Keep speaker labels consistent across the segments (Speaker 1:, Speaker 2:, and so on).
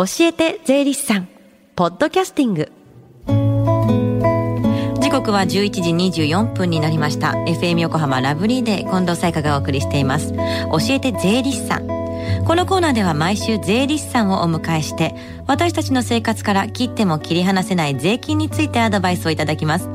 Speaker 1: 教えて税理士さんポッドキャスティング。時刻は11時24分になりました。FM 横浜ラブリーで近藤彩香がお送りしています。教えて税理士さん。このコーナーでは毎週税理士さんをお迎えして私たちの生活から切っても切り離せない税金についてアドバイスをいただきます。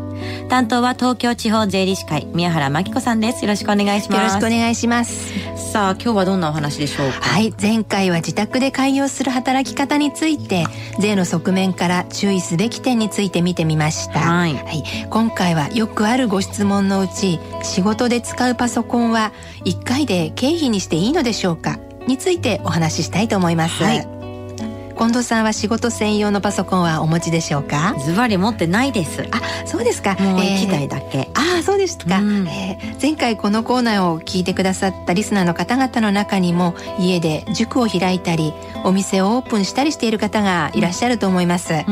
Speaker 1: 担当は東京地方税理士会宮原真紀子さんです。よろしくお願いします。
Speaker 2: よろしくお願いします。
Speaker 1: さあ今日はどんなお話でしょうか？
Speaker 2: はい前回は自宅で開業する働き方について税の側面から注意すべき点について見てみました。
Speaker 1: はい。
Speaker 2: はい、今回はよくあるご質問のうち仕事で使うパソコンは1回で経費にしていいのでしょうか？についてお話ししたいと思います、
Speaker 1: はい。
Speaker 2: 近藤さんは仕事専用のパソコンはお持ちでしょうか？
Speaker 1: ズバリ持ってないです。
Speaker 2: あそうですか。
Speaker 1: もう
Speaker 2: えー
Speaker 1: 1台だけ、
Speaker 2: ああそうですか、
Speaker 1: うん。
Speaker 2: えー前回このコーナーを聞いてくださったリスナーの方々の中にも家で塾を開いたりお店をオープンしたりしている方がいらっしゃると思います、
Speaker 1: うん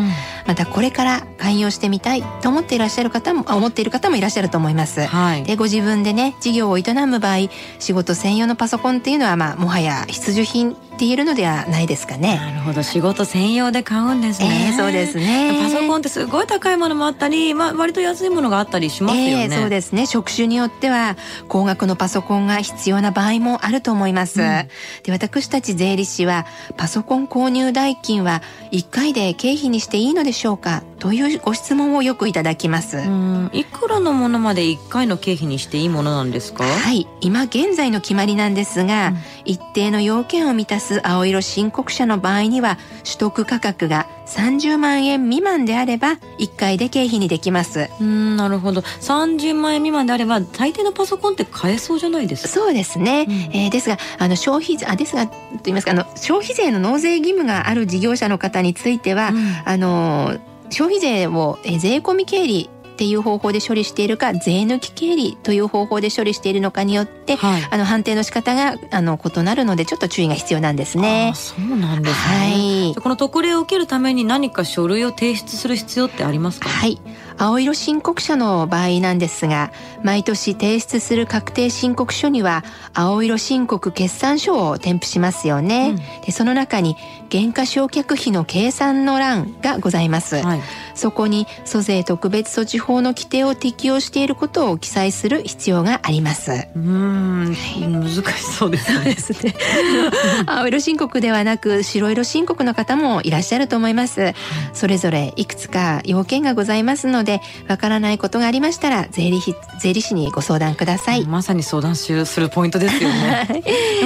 Speaker 2: またこれから開業してみたいと思っていらっしゃる方もあ思っている方もいらっしゃると思います。
Speaker 1: はい。
Speaker 2: でご自分でね事業を営む場合仕事専用のパソコンっていうのはまあもはや必需品って言えるのではないですかね。
Speaker 1: なるほど。仕事専用で買うんですね、
Speaker 2: えーそうですね。
Speaker 1: パソコンってすごい高いものもあったり、まあ、割と安いものがあったりしますよね、
Speaker 2: ええそうですね。職種によっては高額のパソコンが必要な場合もあると思います、
Speaker 1: うん。
Speaker 2: で私たち税理士はパソコン購入代金は1回で経費にしていいのでしょうか？というご質問をよくいただきます、
Speaker 1: うんいくらのものまで1回の経費にしていいものなんですか？
Speaker 2: はい今現在の決まりなんですが、
Speaker 1: うん
Speaker 2: 一定の要件を満たす青色申告者の場合には取得価格が30万円未満であれば1回で経費にできます。
Speaker 1: うんなるほど。30万円未満であれば大抵のパソコンって買えそうじゃないですか？
Speaker 2: そうですね、
Speaker 1: うん。
Speaker 2: えーですがあの消費税あですがと言いますかあの消費税の納税義務がある事業者の方については、
Speaker 1: うん。
Speaker 2: あの消費税をえー税込み経理っていう方法で処理しているか税抜き経理という方法で処理しているのかによって、
Speaker 1: はい
Speaker 2: あの判定の仕方があの異なるのでちょっと注意が必要なんですね
Speaker 1: あ。そうなんですね、
Speaker 2: はい
Speaker 1: この特例を受けるために何か書類を提出する必要ってありますか？
Speaker 2: はい。青色申告者の場合なんですが、毎年提出する確定申告書には、青色申告決算書を添付しますよね。でその中に、減価償却費の計算の欄がございます。
Speaker 1: はい
Speaker 2: そこに、租税特別措置法の規定を適用していることを記載する必要があります。
Speaker 1: うーん難しそうですね
Speaker 2: ですね。青色申告ではなく白色申告の方もいらっしゃると思います。それぞれいくつか要件がございますので、わからないことがありましたら税理士税理士にご相談ください。
Speaker 1: まさに相談するポイントですよね。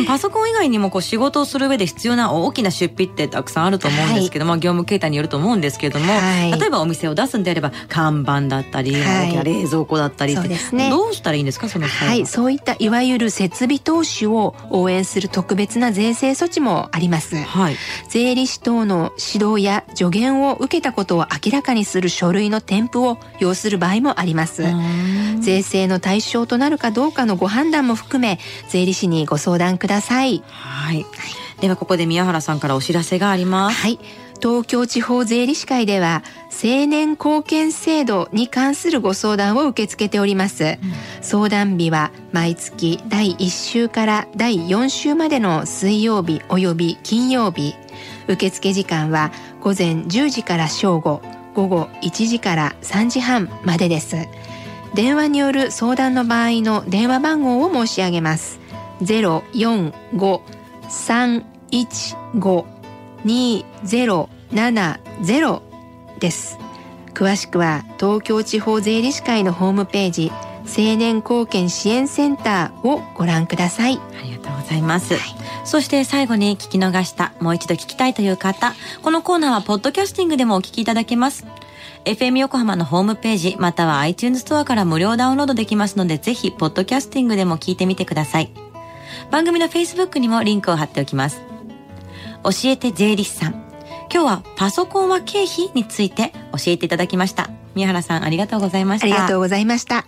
Speaker 1: パソコン以外にもこう仕事をする上で必要な大きな出費ってたくさんあると思うんですけども、業務形態によると思うんですけれども、
Speaker 2: はい。
Speaker 1: 例えばお店を出すんであれば看板だったり、
Speaker 2: はい。
Speaker 1: 冷蔵庫だったりって
Speaker 2: そうですね。
Speaker 1: どうしたらいいんですかその際
Speaker 2: はい、そういったいわゆる設備投資を応援する特別な税制措置もあります。
Speaker 1: はい。
Speaker 2: 税理士等の指導や助言を受けたことを明らかにする書類の添付を要する場合もあります。税制の対象となるかどうかのご判断も含め税理士にご相談ください。
Speaker 1: はいではここで宮原さんからお知らせがあります
Speaker 2: はい。東京地方税理士会では青年貢献制度に関するご相談を受け付けております。相談日は毎月第1週から第4週までの水曜日及び金曜日。受付時間は午前10時から正午、午後1時から3時半までです。電話による相談の場合の電話番号を申し上げます。045-315 2070です詳しくは東京地方税理士会のホームページ青年貢献支援センターをご覧ください。
Speaker 1: ありがとうございます、そして最後に聞き逃したもう一度聞きたいという方。このコーナーはポッドキャスティングでもお聞きいただけます。FM 横浜のホームページまたは iTunes ストアから無料ダウンロードできますのでぜひポッドキャスティングでも聞いてみてください。番組の Facebook にもリンクを貼っておきます。教えて税理士さん。今日はパソコンは経費について教えていただきました。宮原さんありがとうございました。
Speaker 2: ありがとうございました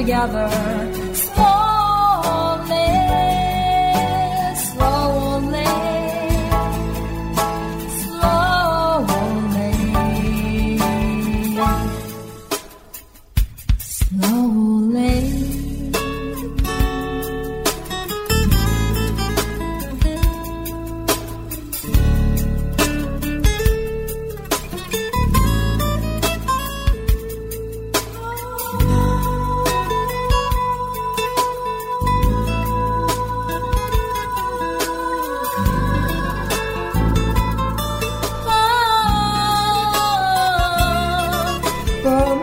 Speaker 3: together. for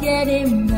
Speaker 3: Getting. him